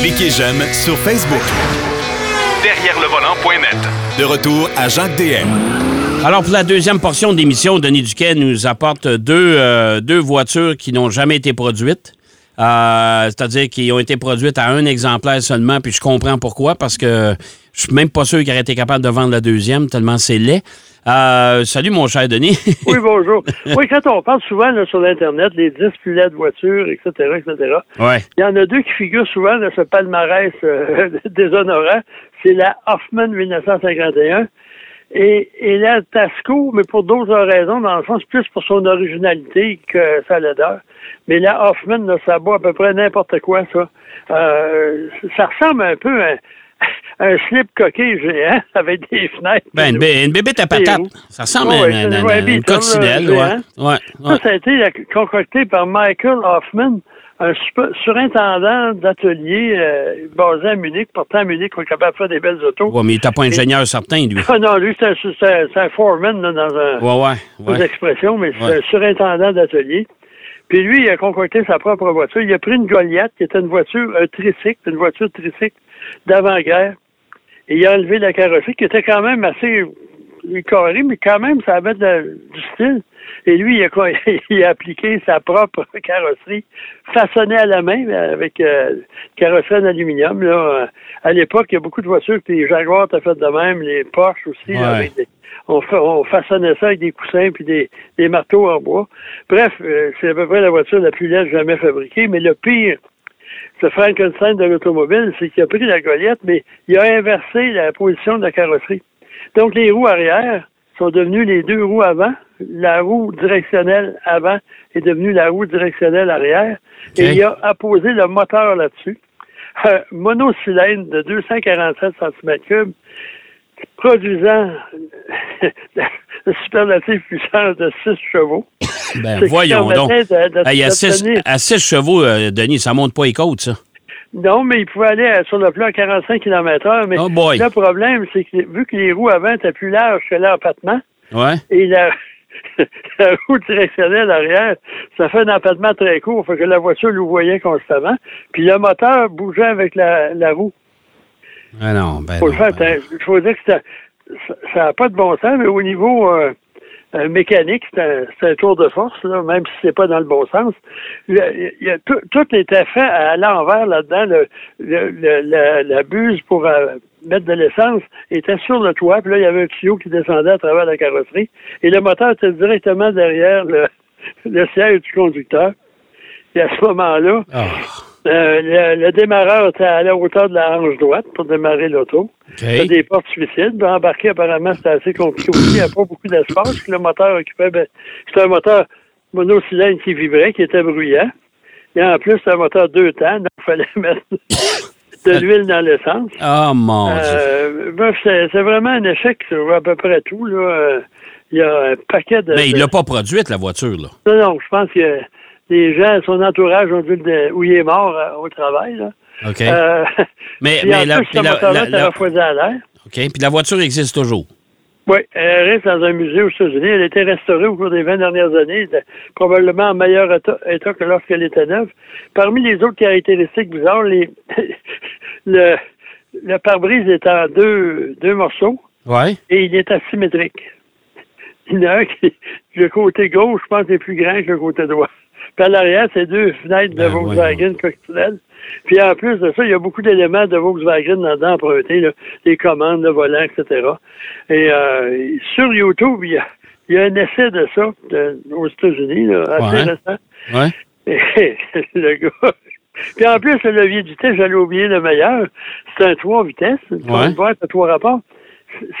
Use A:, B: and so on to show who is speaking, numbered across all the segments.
A: Cliquez j'aime sur Facebook.
B: Derrière le volant.net.
A: De retour à Jacques DM.
C: Alors, pour la deuxième portion d'émission, Denis Duquet nous apporte deux, euh, deux voitures qui n'ont jamais été produites. Euh, C'est-à-dire qui ont été produites à un exemplaire seulement, puis je comprends pourquoi, parce que je suis même pas sûr qu'il aurait été capable de vendre la deuxième, tellement c'est laid. Euh, salut, mon cher Denis.
D: oui, bonjour. Oui, quand on parle souvent là, sur l'Internet, les 10 plus laides voitures, etc., etc.,
C: ouais.
D: il y en a deux qui figurent souvent dans ce palmarès euh, déshonorant. C'est la Hoffman 1951 et, et la Tasco, mais pour d'autres raisons, dans le c'est plus pour son originalité que sa laideur. Mais la Hoffman, là, ça bat à peu près n'importe quoi, ça. Euh, ça ressemble un peu à un slip coquille géant avec des fenêtres.
C: Ben, une, une bébête à patate. Ça ressemble à une, une- une
D: là,
C: coccinelle. Ouais. Ouais.
D: Ça, ça a été concocté par Michael Hoffman, un super- surintendant d'atelier euh, basé à Munich. Pourtant, à Munich, on est capable de faire des belles autos.
C: Ouais, mais il n'était pas ingénieur certain, lui.
D: Ah non, lui, c'est un, un- foreman là, dans un,
C: Ouais, ouais. ouais.
D: expressions, mais c'est un surintendant d'atelier. Puis lui, il a concocté sa propre voiture. Il a pris une Goliath, qui était une voiture, un tricycle, une voiture tricycle d'avant-guerre. Et il a enlevé la carrosserie, qui était quand même assez carrée, mais quand même, ça avait de- du style. Et lui, il a, co- il a appliqué sa propre carrosserie, façonnée à la main, avec euh, carrosserie en aluminium. Là. Euh, À l'époque, il y a beaucoup de voitures, puis les Jaguars étaient faites de même, les Porsche aussi, là,
C: Ouais.
D: avec des- on, on façonnait ça avec des coussins puis des, des marteaux en bois. Bref, euh, c'est à peu près la voiture la plus laide jamais fabriquée, mais le pire, ce Frankenstein de l'automobile, c'est qu'il a pris la Goliath, mais il a inversé la position de la carrosserie. Donc, les roues arrière sont devenues les deux roues avant. La roue directionnelle avant est devenue la roue directionnelle arrière. Et il a apposé le moteur là-dessus. Un monocylindre de 247 cm3, produisant la superlative puissance de 6 chevaux.
C: Ben, voyons donc.
D: permettait de- de-
C: Hey, à 6
D: d'obtenir-
C: à six chevaux, euh, Denis, ça monte pas les côtes, ça.
D: Non, mais il pouvait aller à- sur le plan à 45 km h Mais
C: Oh
D: le problème, c'est que vu que les roues avant étaient plus larges que l'empattement,
C: Ouais.
D: et la, la roue directionnelle arrière, ça fait un empattement très court, fait que la voiture louvoyait constamment. Puis le moteur bougeait avec la, la roue.
C: Ah non, ben.
D: Faut le faire,
C: ben-
D: Il faut dire que ça- ça n'a pas de bon sens, mais au niveau euh, euh, mécanique, c'est un, un tour de force, là, même si c'est pas dans le bon sens. Y a tout, tout était fait à l'envers là-dedans. Le, le- la, la buse pour euh, mettre de l'essence était sur le toit, puis là, il y avait un tuyau qui descendait à travers la carrosserie. Et le moteur était directement derrière le, le siège du conducteur. Et à ce moment-là,
C: Ah,
D: euh, le, le démarreur était à la hauteur de la hanche droite pour démarrer l'auto. C'était
C: OK.
D: des portes suicides. Ben, embarquer, apparemment, c'était assez compliqué aussi. Il n'y avait pas beaucoup d'espace. Le moteur occupait, ben, c'était un moteur monocylindre qui vibrait, qui était bruyant. Et en plus, c'était un moteur deux temps, donc il fallait mettre de l'huile dans l'essence.
C: Ah, mon Dieu.
D: Euh, bref, c'est vraiment un échec sur à peu près tout. Là. Euh, Il y a un paquet de...
C: Mais il l'a pas produite, la voiture, là.
D: non, non, je pense que les gens, son entourage ont dé- où il est mort euh, au travail. Là.
C: OK.
D: Euh,
C: mais mais la,
D: plus,
C: la- la- la-
D: refroidi à l'air.
C: OK. Puis la voiture existe toujours.
D: Oui, elle reste dans un musée aux États-Unis. Elle a été restaurée au cours des 20 dernières années, probablement en meilleur état, état que lorsqu'elle était neuve. Parmi les autres caractéristiques bizarres, les, le, le pare-brise est en deux, deux morceaux
C: Ouais.
D: et il est asymétrique. Il y en a un qui, le côté gauche, je pense, est plus grand que le côté droit. Puis à l'arrière, c'est deux fenêtres de
C: Ben,
D: Volkswagen coccinelles. Puis en plus de ça, il y a beaucoup d'éléments de Volkswagen là-dedans empruntés, là, les commandes, le volant, etc. Et euh, sur YouTube, il y, a, il y a un essai de ça de- aux États-Unis, là, assez
C: Ouais.
D: récent.
C: Ouais.
D: Et le gars. Puis en plus, le levier de vitesse, j'allais oublier le meilleur. C'est un trois vitesses, une
C: Ouais.
D: boîte à trois rapports.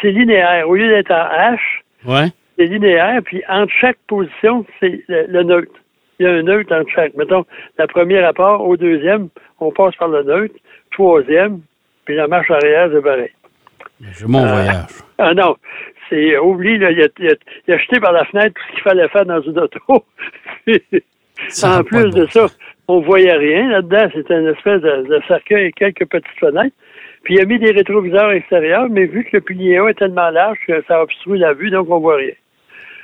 D: C'est linéaire. Au lieu d'être en H,
C: Ouais.
D: c'est linéaire, puis entre chaque position, c'est le, le neutre. Il y a un neutre entre chaque. Mettons, la première rapport au deuxième, on passe par le neutre. Troisième, puis la marche arrière, c'est pareil.
C: J'ai mon
D: Euh,
C: voyage.
D: Ah non, c'est oublie, là, il, a, il, a, il a jeté par la fenêtre tout ce qu'il fallait faire dans une auto. En plus
C: de
D: ça, on voyait rien là-dedans. C'était une espèce de, de cercueil et quelques petites fenêtres. Puis il a mis des rétroviseurs extérieurs, mais vu que le pilier A est tellement large que ça obstrue la vue, donc on voit rien.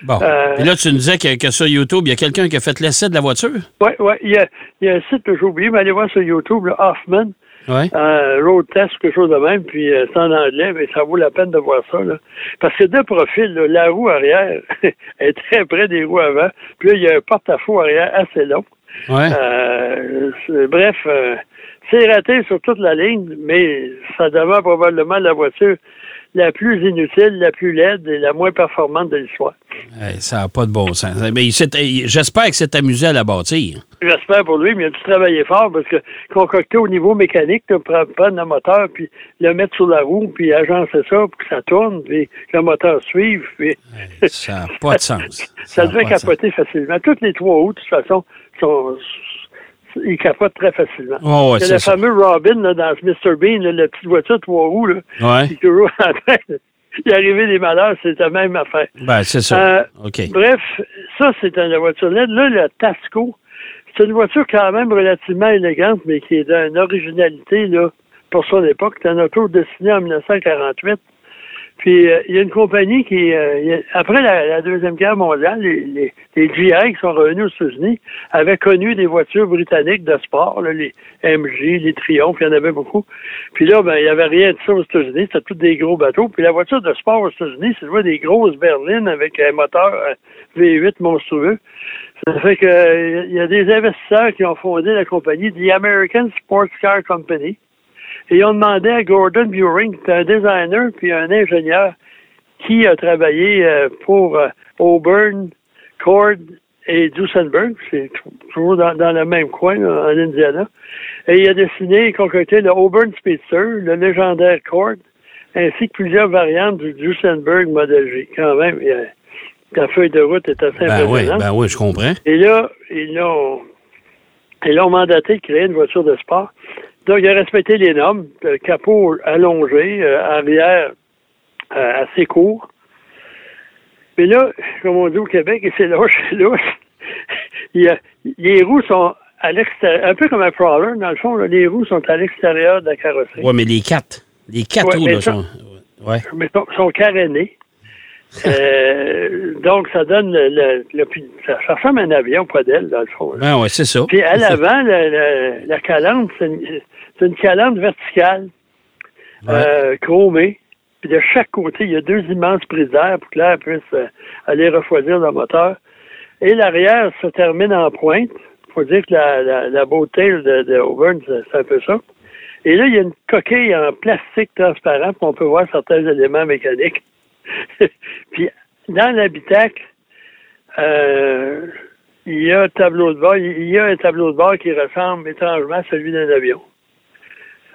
C: Bon.
D: Euh,
C: Et là, tu nous disais que, que sur YouTube, il y a quelqu'un qui a fait l'essai de la voiture?
D: Oui, oui. Il y a, il y a un site que j'ai oublié, mais allez voir sur YouTube, là, Hoffman,
C: Oui.
D: euh, Road Test, quelque chose de même, puis euh, c'est en anglais, mais ça vaut la peine de voir ça. Là. Parce que de profil, là, la roue arrière est très près des roues avant, puis là, il y a un porte-à-faux arrière assez long.
C: Ouais.
D: Euh, bref, euh, c'est raté sur toute la ligne, mais ça demeure probablement la voiture la plus inutile, la plus laide et la moins performante de l'histoire.
C: Hey, ça n'a pas de bon sens. Mais il s'est- il- j'espère que c'est amusé à la bâtir.
D: J'espère pour lui, mais il a dû travailler fort parce que concocter au niveau mécanique, là, prendre le moteur, puis le mettre sur la roue, puis agencer ça pour que ça tourne, puis que le moteur suive, puis
C: Ça n'a pas de sens.
D: ça devait
C: de
D: capoter facilement. Toutes les trois roues, de toute façon, sont, ils capotent très facilement.
C: Oh, ouais,
D: C'est le
C: ça.
D: fameux Robin là, dans Mr. Bean, là, la petite voiture trois roues, là,
C: Ouais.
D: qui est toujours en train Il des malheurs, c'est la même affaire.
C: Ben, c'est ça.
D: Euh. Bref, ça, c'est une voiture LED. Là, le Tasco, c'est une voiture quand même relativement élégante, mais qui est d'une originalité là, pour son époque. C'est un auto destiné en 1948. Puis, euh, il y a une compagnie qui, euh, a- après la, la Deuxième Guerre mondiale, les, les, les GI qui sont revenus aux États-Unis avaient connu des voitures britanniques de sport, là, les MG, les Triumph, il y en avait beaucoup. Puis là, ben, il n'y avait rien de ça aux États-Unis, c'était tous des gros bateaux. Puis la voiture de sport aux États-Unis, c'est des grosses berlines avec un moteur euh, V8 monstrueux. Ça fait que euh, il y a des investisseurs qui ont fondé la compagnie The American Sports Car Company. Et ils ont demandé à Gordon Buring, qui est un designer puis un ingénieur, qui a travaillé euh, pour euh, Auburn, Cord et Duesenberg, c'est toujours dans, dans le même coin, là, en Indiana. Et il a dessiné et concocté le Auburn Speedster, le légendaire Cord, ainsi que plusieurs variantes du Duesenberg Model G. Quand même, la feuille de route est assez
C: Ben oui,
D: impressionnante.
C: ben oui, je comprends.
D: Et là, ils l'ont, ils l'ont mandaté de créer une voiture de sport. Donc, il a respecté les normes. Le capot allongé, euh, arrière euh, assez court. Mais là, comme on dit au Québec, et c'est a- les roues sont à l'extérieur, un peu comme un crawler, dans le fond, là, les roues sont à l'extérieur de la carrosserie.
C: Oui, mais les quatre. Les quatre
D: Ouais,
C: roues,
D: mais
C: là,
D: ça-
C: sont. Ouais.
D: mais sont, sont carénés. Euh, donc, ça donne le, le- le- ça, ressemble à un avion, pas d'aile, dans le fond. là.
C: Ben oui, c'est ça.
D: Puis à l'avant, la, la, la calandre, c'est une, c'est une calandre verticale, euh, chromée. Puis de chaque côté, il y a deux immenses prises d'air pour que l'air puisse euh, aller refroidir le moteur. Et l'arrière se termine en pointe. Il faut dire que la, la, la beauté de, de Auburn, c'est c'est un peu ça. Et là, il y a une coquille en plastique transparent, puis on peut voir certains éléments mécaniques. puis dans l'habitacle, euh, il y a un tableau de bord, il y a un tableau de bord qui ressemble étrangement à celui d'un avion.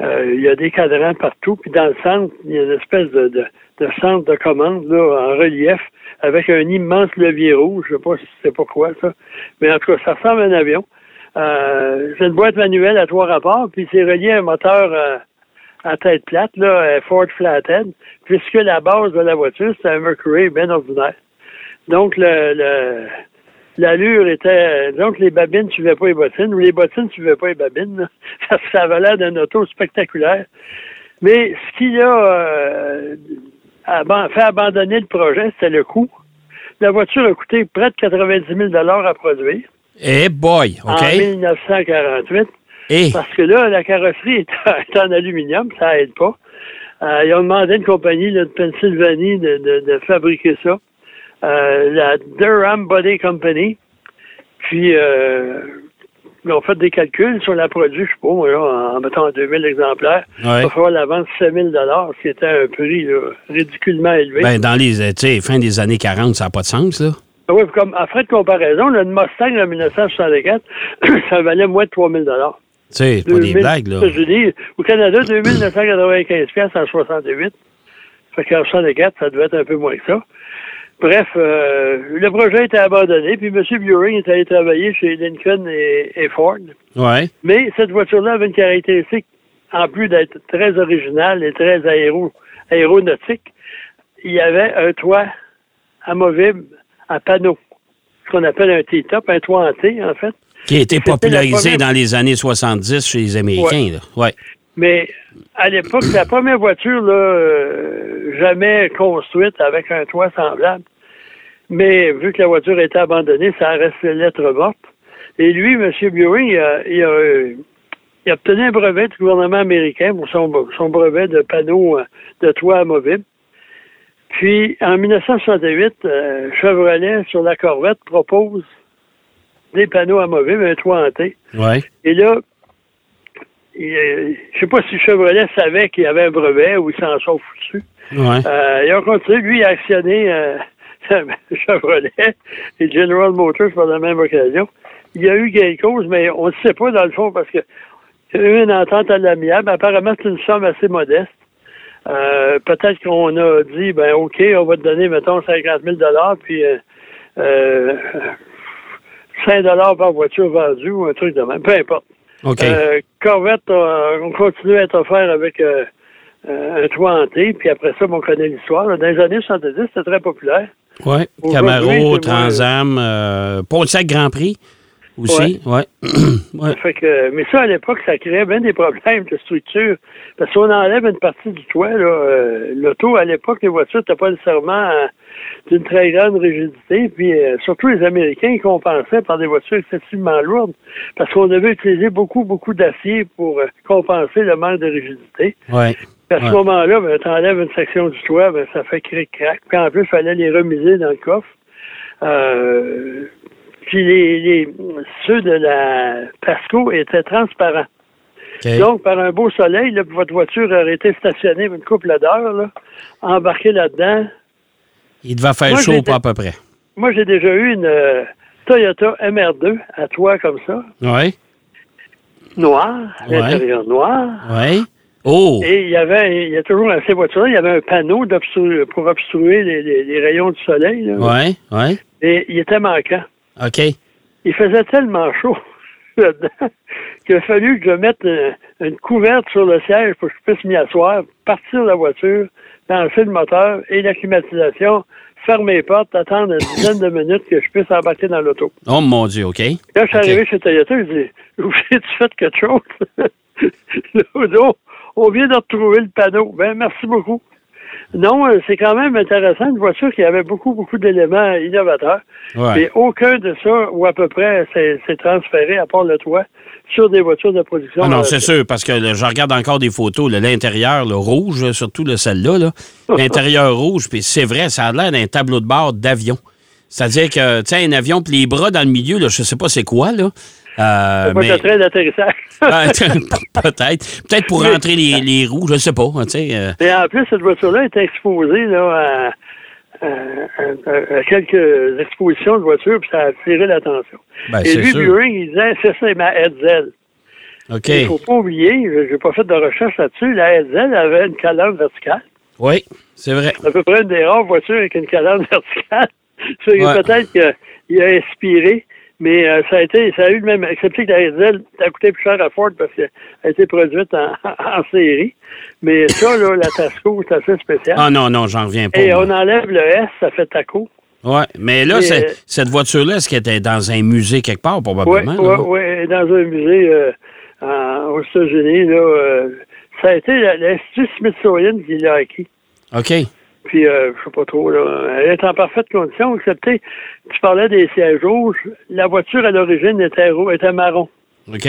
D: Euh, il y a des cadrans partout, puis dans le centre, il y a une espèce de, de, de centre de commande là, en relief avec un immense levier rouge. Je sais pas si c'est pourquoi ça, mais en tout cas, ça ressemble à un avion. Euh, c'est une boîte manuelle à trois rapports, puis c'est relié à un moteur euh, à tête plate, là, un Ford Flathead, puisque la base de la voiture, c'est un Mercury bien ordinaire. Donc, le, le, l'allure était. Donc, les babines ne suivaient pas les bottines, ou les bottines ne suivaient pas les babines. là. Ça, ça avait l'air d'un auto spectaculaire. Mais ce qui a euh, fait abandonner le projet, c'était le coût. La voiture a coûté près de 90 000 à produire
C: Eh boy,
D: en
C: OK?
D: 1948.
C: Eh,
D: Parce que là, la carrosserie est, est en aluminium, ça aide pas. Euh, ils ont demandé à une compagnie là, de Pennsylvanie de, de- de fabriquer ça. Euh, la Durham Body Company. Puis, euh, ils ont fait des calculs sur la produit, je sais pas, moi, là, en mettant 2000 exemplaires.
C: Ouais.
D: Il va falloir la vendre 7000 ce qui était un prix là, ridiculement élevé.
C: ben, dans les euh, tu sais, fin des années 40, ça n'a pas de sens, là.
D: Ah Oui, comme, en frais de comparaison, une Mustang en 1964, ça valait moins de 3000
C: Tu sais, pas des
D: 2000
C: blagues, là.
D: Au Canada, 2995 pièces en 68. Fait qu'en 64, ça devait être un peu moins que ça. Bref, euh, le projet a été abandonné, puis M. Buring est allé travailler chez Lincoln et, et Ford.
C: Ouais.
D: Mais cette voiture-là avait une caractéristique, en plus d'être très originale et très aéro, aéronautique, il y avait un toit amovible à panneau, ce qu'on appelle un T-top, un toit en T, en fait.
C: Qui a été popularisé
D: première-
C: dans les années 70 chez les Américains, là. Ouais.
D: Mais à l'époque, la première voiture là, euh, jamais construite avec un toit semblable. Mais vu que la voiture été abandonnée, ça reste lettre morte. Et lui, M. Buring, il a, il, a, il a obtenu un brevet du gouvernement américain pour son, son brevet de panneau euh, de toit amovible. Puis, en 1968, euh, Chevrolet, sur la Corvette, propose des panneaux amovibles, un toit hanté.
C: Ouais.
D: Et là, euh, je sais pas si Chevrolet savait qu'il y avait un brevet ou il s'en sont foutus.
C: Ouais.
D: Euh, il a continué, lui, à actionner euh, Chevrolet et General Motors par la même occasion. Il y a eu de cause, mais on ne sait pas dans le fond parce que il y a eu une entente à l'amiable. Apparemment, c'est une somme assez modeste. Euh, peut-être qu'on a dit, ben OK, on va te donner, mettons, 50 000 puis euh, euh, 5 par voiture vendue ou un truc de même. Peu importe. Euh, Corvette, on continue à être offert avec euh, euh, un toit hanté, puis après ça, on connaît l'histoire. Dans les années 70, c'était très populaire. aujourd'hui,
C: Camaro, Transam, euh, Pontiac Grand Prix aussi. Ouais. ouais.
D: Fait que, mais ça, à l'époque, ça créait bien des problèmes de structure. Parce qu'on enlève une partie du toit, là, euh, l'auto, à l'époque, les voitures n'étaient pas nécessairement euh, d'une très grande rigidité. Puis euh, surtout les Américains, ils compensaient par des voitures excessivement lourdes. Parce qu'on devait utiliser beaucoup, beaucoup d'acier pour compenser le manque de rigidité.
C: Ouais.
D: À ce
C: Ouais.
D: moment-là, ben, tu enlèves une section du toit, ben, ça fait cric-crac. Puis en plus, il fallait les remiser dans le coffre. Euh, puis les, les, ceux de la Pasco étaient transparents. Donc, par un beau soleil, là, votre voiture aurait été stationnée une couple d'heures, là, embarquée là-dedans.
C: Il devait faire
D: Moi,
C: chaud, pas à peu près.
D: Moi, j'ai déjà eu une euh, Toyota MR2 à toit comme ça,
C: Oui.
D: noir,
C: Ouais.
D: l'intérieur noir.
C: Oui. Oh!
D: Et il y avait, il y a toujours dans ces voitures-là, il y avait un panneau pour obstruer les, les- les rayons du soleil.
C: Oui, oui.
D: Et il était manquant.
C: OK.
D: Il faisait tellement chaud là-dedans qu'il a fallu que je mette euh, une couverte sur le siège pour que je puisse m'y asseoir, partir de la voiture, lancer le moteur et la climatisation, fermer les portes, attendre une dizaine de minutes que je puisse embarquer dans l'auto.
C: Oh mon Dieu, OK.
D: Là, je suis arrivé chez Toyota, je dis J'ai-tu fait quelque chose? Là, non, on vient de retrouver le panneau. Ben, merci beaucoup. Non, euh, c'est quand même intéressant, une voiture qui avait beaucoup, beaucoup d'éléments innovateurs.
C: Ouais.
D: Et aucun de ça, ou à peu près, s'est transféré, à part le toit, sur des voitures de production.
C: Ah non,
D: euh,
C: c'est sûr, parce que là, je regarde encore des photos, l'intérieur, le rouge, là, surtout là, celle-là, là, l'intérieur rouge, puis c'est vrai, ça a l'air d'un tableau de bord d'avion. C'est-à-dire que, tu sais, un avion, puis les bras dans le milieu, là, je sais pas c'est quoi, là. Euh, mais-
D: train d'atterrissage.
C: Peut-être. Peut-être pour rentrer les, les roues, je sais pas, tu sais. euh,
D: Et en plus, cette voiture-là est exposée là, à, à- à- à quelques expositions de voitures, puis ça a attiré l'attention.
C: ben,
D: Et lui. Buring, il disait, c'est ça, c'est ma Hetzel.
C: OK.
D: Il faut pas oublier, je j'ai pas fait de recherche là-dessus, la Hetzel avait une calandre verticale.
C: Oui, c'est vrai.
D: À peu près une des rares voitures avec une calandre verticale.
C: Ouais.
D: Peut-être qu'il a inspiré, mais euh, ça a été, ça a eu le même, excepté que la ça a coûté plus cher à Ford parce qu'elle a été produite en, en série. Mais ça, là, la Tasco, c'est assez spécial.
C: Ah non, non, j'en reviens pas.
D: Et
C: moi.
D: on enlève le S, ça fait taco.
C: Ouais, mais là,
D: Et, euh,
C: cette voiture-là, est-ce qu'elle était dans un musée quelque part,
D: Oui,
C: probablement?
D: oui, oui. Dans un musée euh, en- aux États-Unis, là, euh, ça a été l'Institut Smithsonian qui l'a acquis.
C: OK.
D: Puis, euh, je sais pas trop, là. Elle est en parfaite condition, excepté, tu parlais des sièges rouges. La voiture, à l'origine, était, était marron.
C: OK.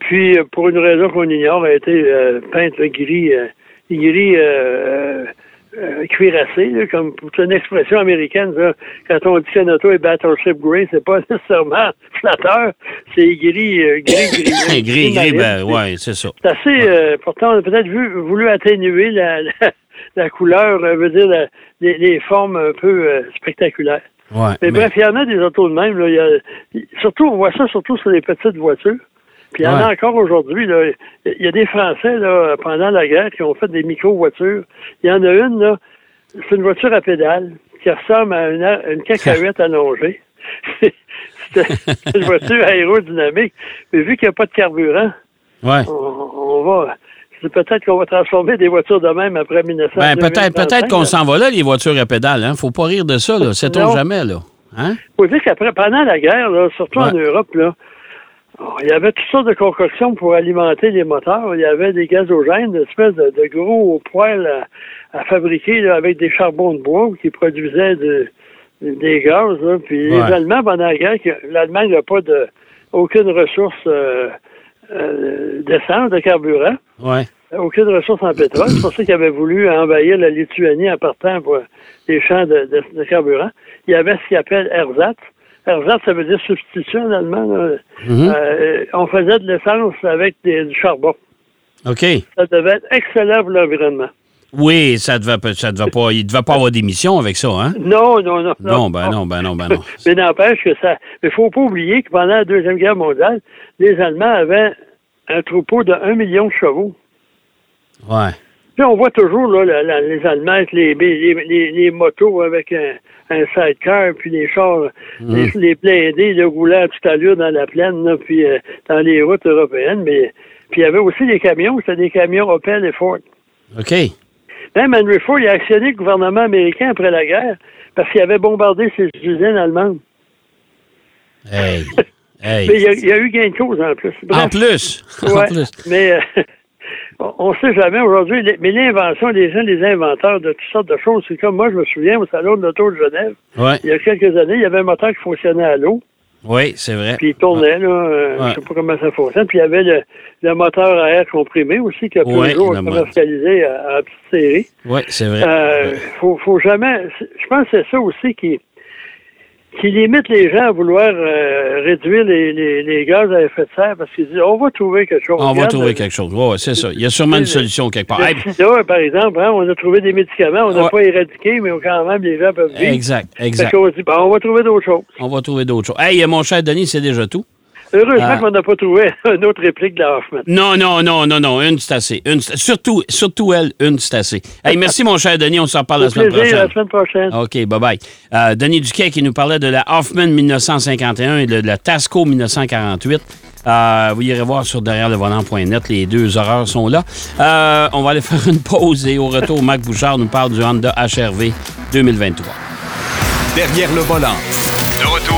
D: Puis, euh, pour une raison qu'on ignore, elle a été euh, peinte gris, euh, gris euh, euh, cuirassé, là, comme pour une expression américaine. ça. Quand on dit qu'un auto est Battleship Grey, c'est pas nécessairement flatteur, c'est gris, euh, gris, gris.
C: gris, gris, ben,
D: marine.
C: ouais, c'est ça.
D: C'est assez, euh, pourtant, on a peut-être vu, voulu atténuer la, la, la couleur, euh, veut dire la- les, les formes un peu euh, spectaculaires.
C: Ouais.
D: Mais,
C: mais-
D: bref, il y en a des autos de même. Là. Il y a- surtout, on voit ça surtout sur les petites voitures. Puis il y en a encore aujourd'hui. Il y a des Français, là, pendant la guerre, qui ont fait des micro-voitures. Il y en a une, là, c'est une voiture à pédale qui ressemble à une, une cacahuète allongée. c'est une voiture aérodynamique. Mais vu qu'il n'y a pas de carburant,
C: ouais.
D: on, on va. C'est peut-être qu'on va transformer des voitures de même après 1900.
C: Ben, peut-être peut
D: 2035,
C: qu'on s'en va là, les voitures à pédale. Hein? Faut pas rire de ça, là. Sait-on jamais, là? Hein?
D: faut dire qu'après, pendant la guerre, là, surtout en. Europe, là, il y avait toutes sortes de concoctions pour alimenter les moteurs. Il y avait des gazogènes, des espèces de, de gros poêles à, à fabriquer là, avec des charbons de bois qui produisaient de, des gaz. Là, puis
C: Ouais.
D: les Allemands, pendant la guerre, l'Allemagne n'a pas de aucune ressource euh, euh, d'essence, de carburant,
C: Ouais.
D: aucune ressource en pétrole. C'est pour ça qu'ils avaient voulu envahir la Lituanie en partant pour des champs de, de- de carburant. Il y avait ce qu'ils appellent ersatz. Ersatz, ça veut dire substitution en allemand.
C: Mhm.
D: Euh, on faisait de l'essence avec des- du charbon.
C: OK.
D: Ça devait être excellent pour l'environnement.
C: Oui, ça devait, ça devait pas. Il devait pas avoir d'émission avec ça, hein?
D: Non, non, non.
C: Non, ben non, ben non, ben non.
D: Mais n'empêche que ça. Mais il faut pas oublier que pendant la Deuxième Guerre mondiale, les Allemands avaient un troupeau de 1 million de chevaux.
C: Ouais.
D: Puis on voit toujours là, la- la- les Allemands avec les, les, les- les motos avec un, un sidecar, puis les chars, les, les blindés de roulant à toute allure dans la plaine, là, puis euh, dans les routes européennes. Mais puis il y avait aussi des camions, c'était des camions Opel et Ford.
C: OK.
D: Même Henry Ford, il a actionné le gouvernement américain après la guerre parce qu'il avait bombardé ses usines allemandes.
C: Hey. Hey.
D: Mais il y, a, il y a eu gain de cause en plus. Bref.
C: En plus. En
D: Ouais,
C: plus.
D: mais euh, on ne sait jamais aujourd'hui. Mais l'invention, les gens, les inventeurs de toutes sortes de choses, c'est comme moi, je me souviens au salon de l'auto de Genève,
C: Ouais.
D: il y a quelques années, il y avait un moteur qui fonctionnait à l'eau,
C: Oui, c'est vrai.
D: puis il tournait, là, euh,
C: Ouais.
D: je sais pas comment ça fonctionne, puis il y avait le, le moteur à air comprimé aussi, qui a
C: Ouais,
D: toujours commercialisé à, à petite série.
C: Oui, c'est vrai.
D: Euh, faut, faut jamais. Je pense que c'est ça aussi qui, qui limite les gens à vouloir euh, réduire les, les, les gaz à effet de serre parce qu'ils disent on va trouver quelque chose.
C: On va trouver
D: euh,
C: quelque chose. Oui, c'est ça. Il y a sûrement une solution quelque part. Hey,
D: sida, par exemple, hein, on a trouvé des médicaments, on n'a
C: Ouais.
D: pas éradiqué, mais quand même, les gens peuvent vivre.
C: exact,
D: Fait
C: exact.
D: qu'on dit, bon, on va trouver d'autres choses.
C: On va trouver d'autres choses. Hey, mon cher Denis, c'est déjà tout.
D: Heureusement
C: Ah.
D: qu'on n'a pas trouvé une autre réplique de la Hoffman.
C: Non, non, non, non, non. Une, c'est assez. Une, c'est- surtout, surtout elle, une, c'est assez. Hey, merci, mon cher Denis. On s'en reparle la semaine
D: plaisir,
C: prochaine.
D: la semaine prochaine.
C: OK, bye-bye. Euh, Denis Duquet qui nous parlait de la Hoffman 1951 et de la Tasco 1948. Euh, vous irez voir sur derrière le volant.net. Les deux horreurs sont là. Euh, on va aller faire une pause et au retour, Marc Bouchard nous parle du Honda HRV 2023.
A: Derrière le volant.
B: De retour